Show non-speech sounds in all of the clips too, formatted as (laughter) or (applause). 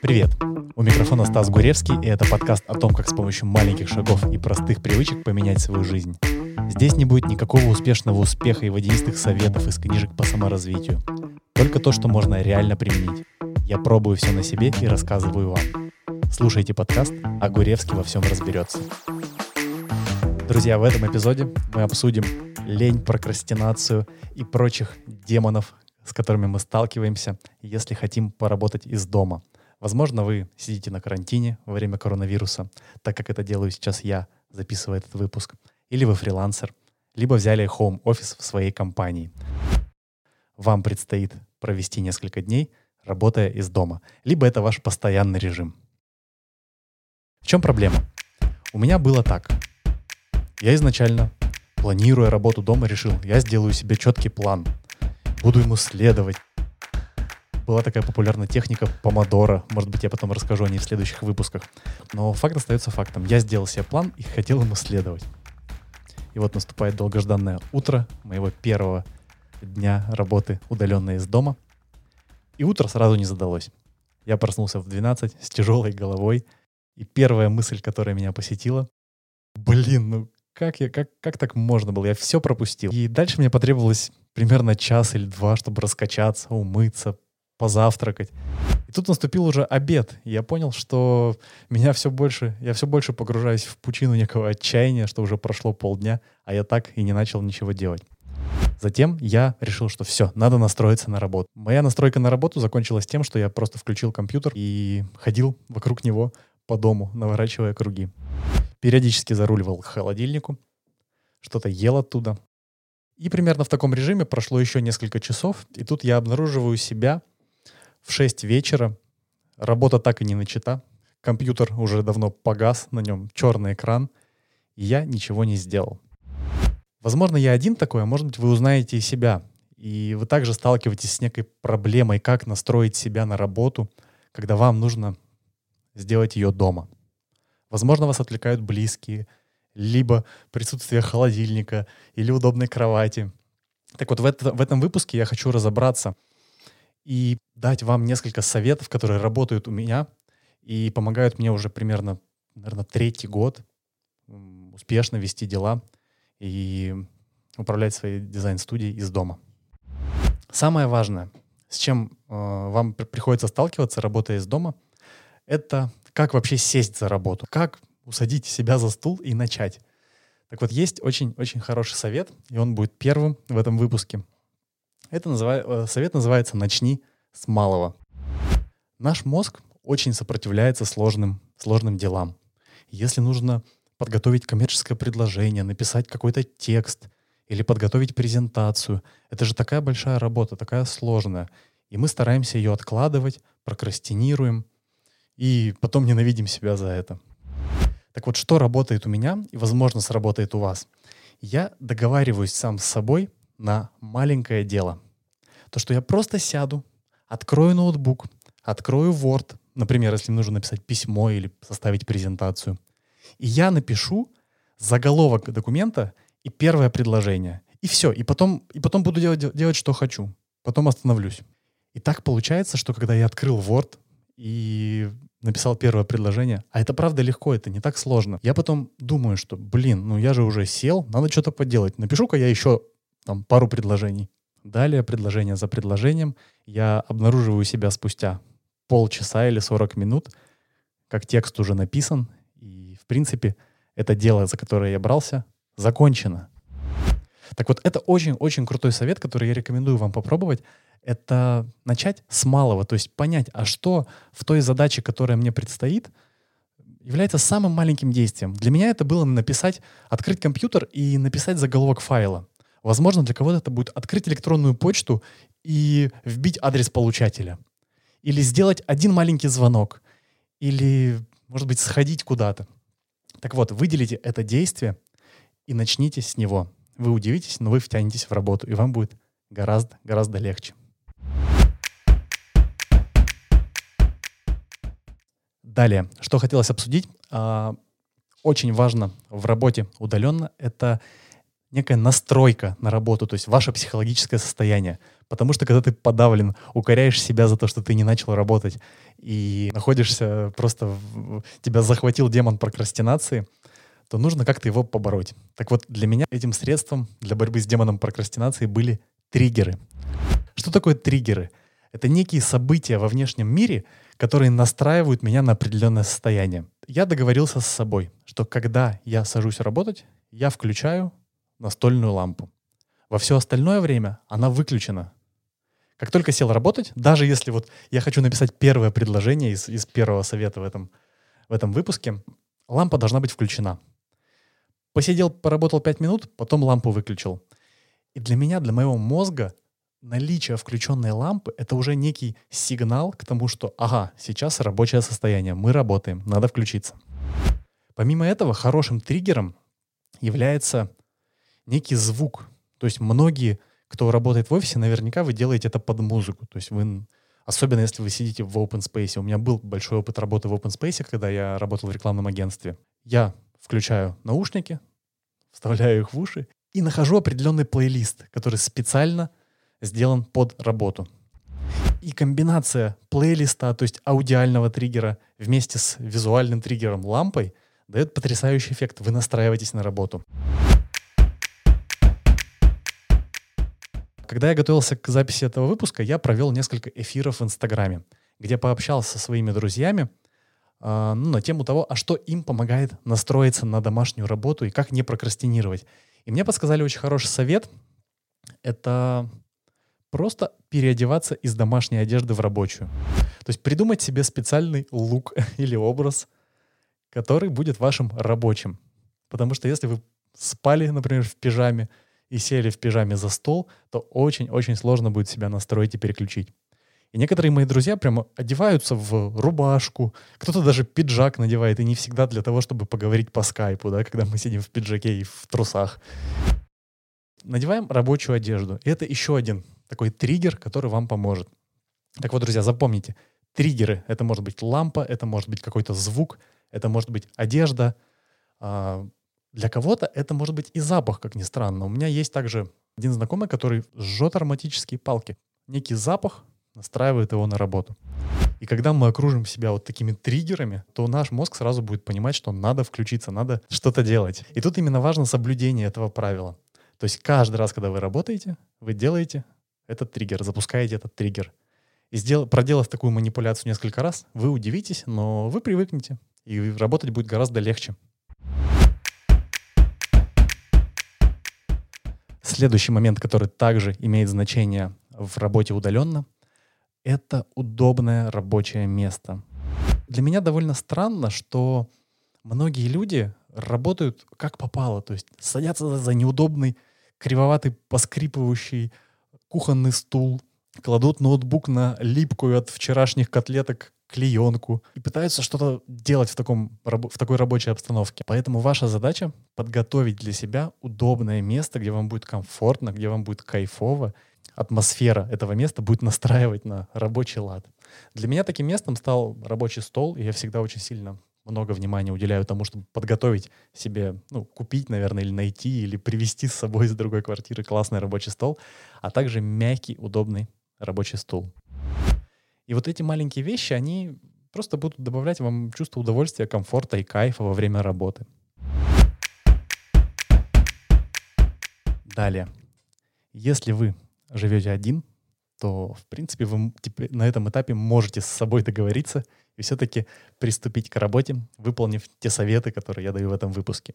Привет! У микрофона Стас Гуревский, и это подкаст о том, как с помощью маленьких шагов и простых привычек поменять свою жизнь. Здесь не будет никакого успешного успеха и водянистых советов из книжек по саморазвитию. Только то, что можно реально применить. Я пробую все на себе и рассказываю вам. Слушайте подкаст, а Гуревский во всем разберется. Друзья, в этом эпизоде мы обсудим лень, прокрастинацию и прочих демонов, с которыми мы сталкиваемся, если хотим поработать из дома. Возможно, вы сидите на карантине во время коронавируса, так как это делаю сейчас я, записывая этот выпуск, или вы фрилансер, либо взяли home офис в своей компании. Вам предстоит провести несколько дней, работая из дома, либо это ваш постоянный режим. В чем проблема? У меня было так. Я изначально, планируя работу дома, решил, я сделаю себе четкий план. Буду ему следовать. Была такая популярная техника помодора. Может быть, я потом расскажу о ней в следующих выпусках. Но факт остается фактом. Я сделал себе план и хотел ему следовать. И вот наступает долгожданное утро моего первого дня работы удаленно из дома. И утро сразу не задалось. Я проснулся в 12 с тяжелой головой. И первая мысль, которая меня посетила, блин, ну как, я, как, как так можно было? Я все пропустил. И дальше мне потребовалось примерно час или два, чтобы раскачаться, умыться, позавтракать. И тут наступил уже обед. И я понял, что меня все больше, я все больше погружаюсь в пучину некого отчаяния, что уже прошло полдня, а я так и не начал ничего делать. Затем я решил, что все, надо настроиться на работу. Моя настройка на работу закончилась тем, что я просто включил компьютер и ходил вокруг него по дому, наворачивая круги. Периодически заруливал к холодильнику, что-то ел оттуда. И примерно в таком режиме прошло еще несколько часов, и тут я обнаруживаю себя в 6 вечера. Работа так и не начата. Компьютер уже давно погас, на нем черный экран, и я ничего не сделал. Возможно, я один такой, а может быть, вы узнаете и себя. И вы также сталкиваетесь с некой проблемой, как настроить себя на работу, когда вам нужно сделать ее дома. Возможно, вас отвлекают близкие, либо присутствие холодильника или удобной кровати. Так вот, в, это, в этом выпуске я хочу разобраться и дать вам несколько советов, которые работают у меня и помогают мне уже примерно, наверное, третий год успешно вести дела и управлять своей дизайн-студией из дома. Самое важное, с чем э, вам приходится сталкиваться, работая из дома, это как вообще сесть за работу, как усадить себя за стул и начать. Так вот, есть очень-очень хороший совет, и он будет первым в этом выпуске. Это называ... Э, совет называется «Начни с малого». Наш мозг очень сопротивляется сложным, сложным делам. Если нужно подготовить коммерческое предложение, написать какой-то текст или подготовить презентацию, это же такая большая работа, такая сложная. И мы стараемся ее откладывать, прокрастинируем – и потом ненавидим себя за это. Так вот, что работает у меня и, возможно, сработает у вас? Я договариваюсь сам с собой на маленькое дело. То, что я просто сяду, открою ноутбук, открою Word, например, если нужно написать письмо или составить презентацию, и я напишу заголовок документа и первое предложение. И все. И потом, и потом буду делать, делать, что хочу. Потом остановлюсь. И так получается, что когда я открыл Word и написал первое предложение. А это правда легко, это не так сложно. Я потом думаю, что, блин, ну я же уже сел, надо что-то поделать. Напишу-ка я еще там пару предложений. Далее, предложение за предложением, я обнаруживаю себя спустя полчаса или 40 минут, как текст уже написан, и, в принципе, это дело, за которое я брался, закончено. Так вот, это очень-очень крутой совет, который я рекомендую вам попробовать это начать с малого, то есть понять, а что в той задаче, которая мне предстоит, является самым маленьким действием. Для меня это было написать, открыть компьютер и написать заголовок файла. Возможно, для кого-то это будет открыть электронную почту и вбить адрес получателя. Или сделать один маленький звонок. Или, может быть, сходить куда-то. Так вот, выделите это действие и начните с него. Вы удивитесь, но вы втянетесь в работу, и вам будет гораздо, гораздо легче. Далее, что хотелось обсудить, а, очень важно в работе удаленно, это некая настройка на работу, то есть ваше психологическое состояние. Потому что когда ты подавлен, укоряешь себя за то, что ты не начал работать, и находишься просто... В... Тебя захватил демон прокрастинации, то нужно как-то его побороть. Так вот, для меня этим средством для борьбы с демоном прокрастинации были триггеры. Что такое триггеры? Это некие события во внешнем мире, которые настраивают меня на определенное состояние. Я договорился с собой, что когда я сажусь работать, я включаю настольную лампу. Во все остальное время она выключена. Как только сел работать, даже если вот я хочу написать первое предложение из, из первого совета в этом, в этом выпуске, лампа должна быть включена. Посидел, поработал 5 минут, потом лампу выключил. И для меня, для моего мозга, наличие включенной лампы — это уже некий сигнал к тому, что, ага, сейчас рабочее состояние, мы работаем, надо включиться. Помимо этого, хорошим триггером является некий звук. То есть многие, кто работает в офисе, наверняка вы делаете это под музыку. То есть вы, особенно если вы сидите в open space. У меня был большой опыт работы в open space, когда я работал в рекламном агентстве. Я включаю наушники, (laughs) вставляю их в уши и нахожу определенный плейлист, который специально сделан под работу. И комбинация плейлиста, то есть аудиального триггера вместе с визуальным триггером лампой дает потрясающий эффект. Вы настраиваетесь на работу. Когда я готовился к записи этого выпуска, я провел несколько эфиров в Инстаграме, где пообщался со своими друзьями э, ну, на тему того, а что им помогает настроиться на домашнюю работу и как не прокрастинировать. И мне подсказали очень хороший совет. Это просто переодеваться из домашней одежды в рабочую. То есть придумать себе специальный лук (laughs) или образ, который будет вашим рабочим. Потому что если вы спали, например, в пижаме, и сели в пижаме за стол, то очень-очень сложно будет себя настроить и переключить. И некоторые мои друзья прямо одеваются в рубашку, кто-то даже пиджак надевает, и не всегда для того, чтобы поговорить по скайпу, да, когда мы сидим в пиджаке и в трусах. Надеваем рабочую одежду. И это еще один такой триггер, который вам поможет. Так вот, друзья, запомните, триггеры — это может быть лампа, это может быть какой-то звук, это может быть одежда, а, для кого-то это может быть и запах, как ни странно. У меня есть также один знакомый, который жжет ароматические палки. Некий запах настраивает его на работу. И когда мы окружим себя вот такими триггерами, то наш мозг сразу будет понимать, что надо включиться, надо что-то делать. И тут именно важно соблюдение этого правила. То есть каждый раз, когда вы работаете, вы делаете этот триггер, запускаете этот триггер. И сдел, проделав такую манипуляцию несколько раз, вы удивитесь, но вы привыкнете. И работать будет гораздо легче. Следующий момент, который также имеет значение в работе удаленно, это удобное рабочее место. Для меня довольно странно, что многие люди работают как попало, то есть садятся за неудобный, кривоватый, поскрипывающий кухонный стул, кладут ноутбук на липкую от вчерашних котлеток клеенку и пытаются что-то делать в, таком, в такой рабочей обстановке. Поэтому ваша задача — подготовить для себя удобное место, где вам будет комфортно, где вам будет кайфово. Атмосфера этого места будет настраивать на рабочий лад. Для меня таким местом стал рабочий стол, и я всегда очень сильно много внимания уделяю тому, чтобы подготовить себе, ну, купить, наверное, или найти, или привезти с собой из другой квартиры классный рабочий стол, а также мягкий, удобный рабочий стул. И вот эти маленькие вещи, они просто будут добавлять вам чувство удовольствия, комфорта и кайфа во время работы. Далее. Если вы живете один, то, в принципе, вы на этом этапе можете с собой договориться и все-таки приступить к работе, выполнив те советы, которые я даю в этом выпуске.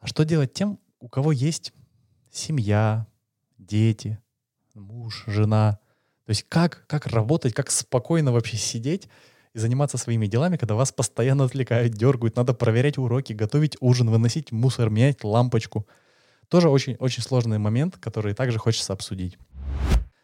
А что делать тем, у кого есть семья, дети, муж, жена, то есть как, как работать, как спокойно вообще сидеть и заниматься своими делами, когда вас постоянно отвлекают, дергают, надо проверять уроки, готовить ужин, выносить мусор, менять лампочку. Тоже очень, очень сложный момент, который также хочется обсудить.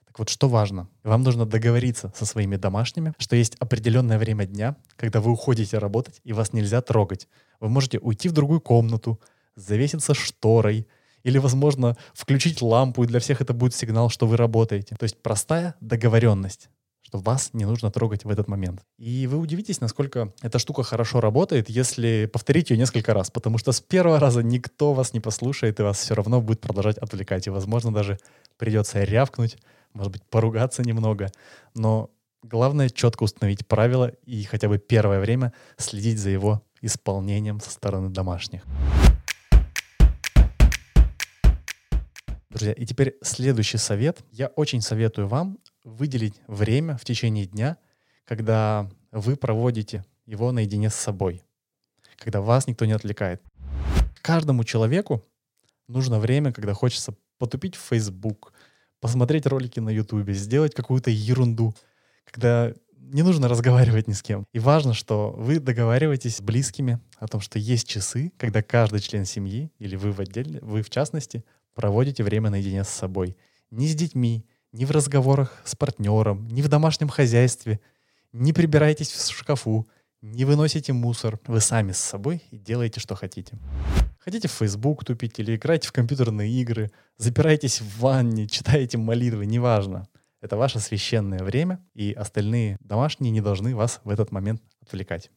Так вот, что важно? Вам нужно договориться со своими домашними, что есть определенное время дня, когда вы уходите работать, и вас нельзя трогать. Вы можете уйти в другую комнату, завеситься шторой, или, возможно, включить лампу, и для всех это будет сигнал, что вы работаете. То есть простая договоренность. что вас не нужно трогать в этот момент. И вы удивитесь, насколько эта штука хорошо работает, если повторить ее несколько раз, потому что с первого раза никто вас не послушает, и вас все равно будет продолжать отвлекать. И, возможно, даже придется рявкнуть, может быть, поругаться немного. Но главное четко установить правила и хотя бы первое время следить за его исполнением со стороны домашних. Друзья, и теперь следующий совет. Я очень советую вам выделить время в течение дня, когда вы проводите его наедине с собой, когда вас никто не отвлекает. Каждому человеку нужно время, когда хочется потупить в Facebook, посмотреть ролики на YouTube, сделать какую-то ерунду, когда не нужно разговаривать ни с кем. И важно, что вы договариваетесь с близкими о том, что есть часы, когда каждый член семьи, или вы в отдельно, вы в частности, проводите время наедине с собой. Ни с детьми, ни в разговорах с партнером, ни в домашнем хозяйстве. Не прибирайтесь в шкафу, не выносите мусор. Вы сами с собой и делаете, что хотите. Хотите в Facebook тупить или играете в компьютерные игры, запираетесь в ванне, читаете молитвы, неважно. Это ваше священное время, и остальные домашние не должны вас в этот момент отвлекать.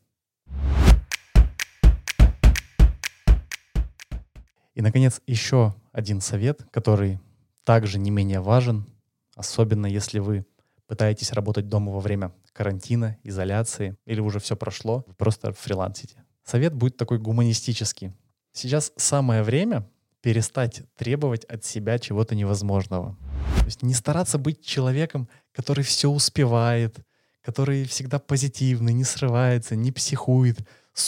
И, наконец, еще один совет, который также не менее важен, особенно если вы пытаетесь работать дома во время карантина, изоляции, или уже все прошло, вы просто фрилансите. Совет будет такой гуманистический. Сейчас самое время перестать требовать от себя чего-то невозможного. То есть не стараться быть человеком, который все успевает, который всегда позитивный, не срывается, не психует,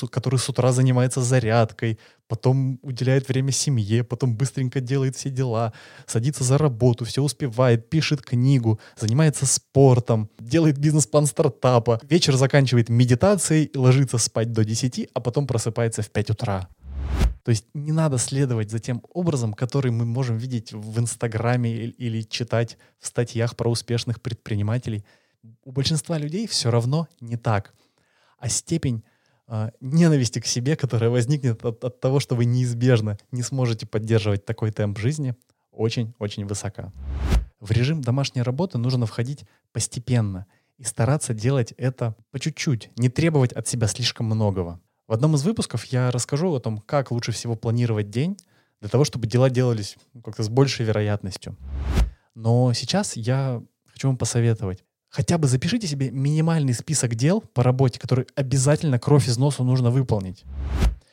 который с утра занимается зарядкой, потом уделяет время семье, потом быстренько делает все дела, садится за работу, все успевает, пишет книгу, занимается спортом, делает бизнес-план стартапа, вечер заканчивает медитацией, ложится спать до 10, а потом просыпается в 5 утра. То есть не надо следовать за тем образом, который мы можем видеть в Инстаграме или читать в статьях про успешных предпринимателей. У большинства людей все равно не так. А степень ненависти к себе, которая возникнет от, от того, что вы неизбежно не сможете поддерживать такой темп жизни, очень-очень высока. В режим домашней работы нужно входить постепенно и стараться делать это по чуть-чуть, не требовать от себя слишком многого. В одном из выпусков я расскажу о том, как лучше всего планировать день для того, чтобы дела делались как-то с большей вероятностью. Но сейчас я хочу вам посоветовать хотя бы запишите себе минимальный список дел по работе, который обязательно кровь из носу нужно выполнить.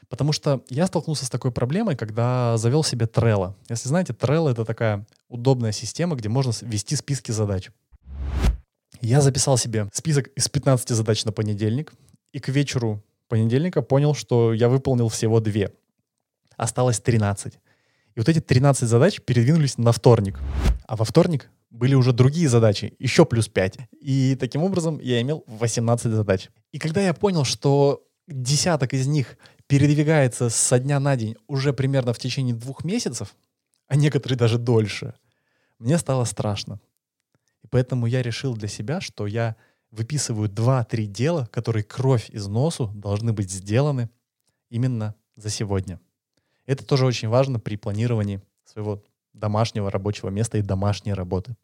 Потому что я столкнулся с такой проблемой, когда завел себе Trello. Если знаете, Trello — это такая удобная система, где можно ввести списки задач. Я записал себе список из 15 задач на понедельник, и к вечеру понедельника понял, что я выполнил всего две. Осталось 13. И вот эти 13 задач передвинулись на вторник. А во вторник были уже другие задачи, еще плюс 5. И таким образом я имел 18 задач. И когда я понял, что десяток из них передвигается со дня на день уже примерно в течение двух месяцев, а некоторые даже дольше, мне стало страшно. И поэтому я решил для себя, что я выписываю 2-3 дела, которые кровь из носу должны быть сделаны именно за сегодня. Это тоже очень важно при планировании своего домашнего рабочего места и домашней работы.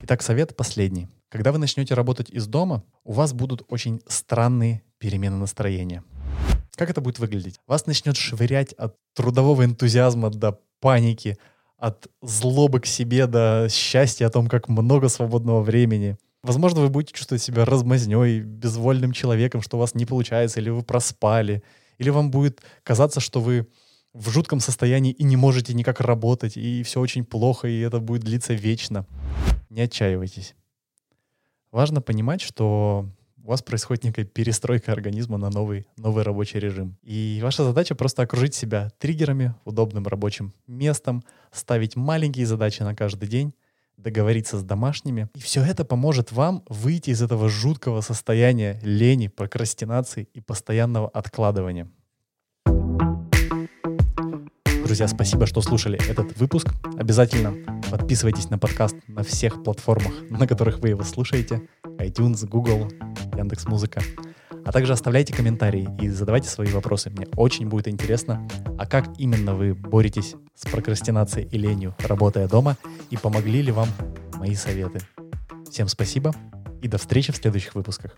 Итак, совет последний. Когда вы начнете работать из дома, у вас будут очень странные перемены настроения. Как это будет выглядеть? Вас начнет швырять от трудового энтузиазма до паники, от злобы к себе до счастья о том, как много свободного времени. Возможно, вы будете чувствовать себя размазней, безвольным человеком, что у вас не получается, или вы проспали, или вам будет казаться, что вы в жутком состоянии и не можете никак работать, и все очень плохо, и это будет длиться вечно. Не отчаивайтесь. Важно понимать, что у вас происходит некая перестройка организма на новый, новый рабочий режим. И ваша задача просто окружить себя триггерами, удобным рабочим местом, ставить маленькие задачи на каждый день, договориться с домашними. И все это поможет вам выйти из этого жуткого состояния лени, прокрастинации и постоянного откладывания. Друзья, спасибо, что слушали этот выпуск. Обязательно подписывайтесь на подкаст на всех платформах, на которых вы его слушаете. iTunes, Google, Яндекс Музыка. А также оставляйте комментарии и задавайте свои вопросы. Мне очень будет интересно А как именно вы боретесь с прокрастинацией и ленью, работая дома, и помогли ли вам мои советы? Всем спасибо и до встречи в следующих выпусках.